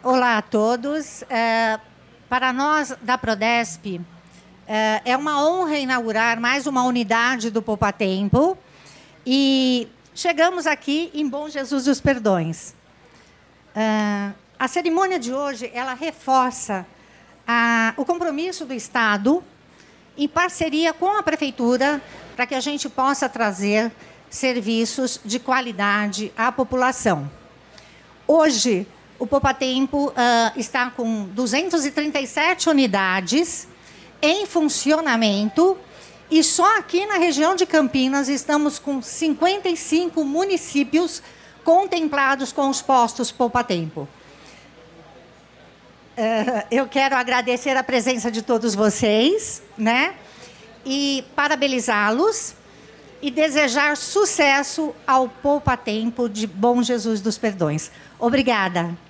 Olá a todos. É, para nós da Prodesp, é, é uma honra inaugurar mais uma unidade do Poupa Tempo. E chegamos aqui em Bom Jesus dos Perdões. É, a cerimônia de hoje ela reforça a, o compromisso do Estado em parceria com a Prefeitura para que a gente possa trazer serviços de qualidade à população. Hoje, o Poupa Tempo uh, está com 237 unidades em funcionamento e só aqui na região de Campinas estamos com 55 municípios contemplados com os postos Poupa Tempo. Uh, eu quero agradecer a presença de todos vocês, né? E parabenizá-los e desejar sucesso ao Poupa Tempo de Bom Jesus dos Perdões. Obrigada.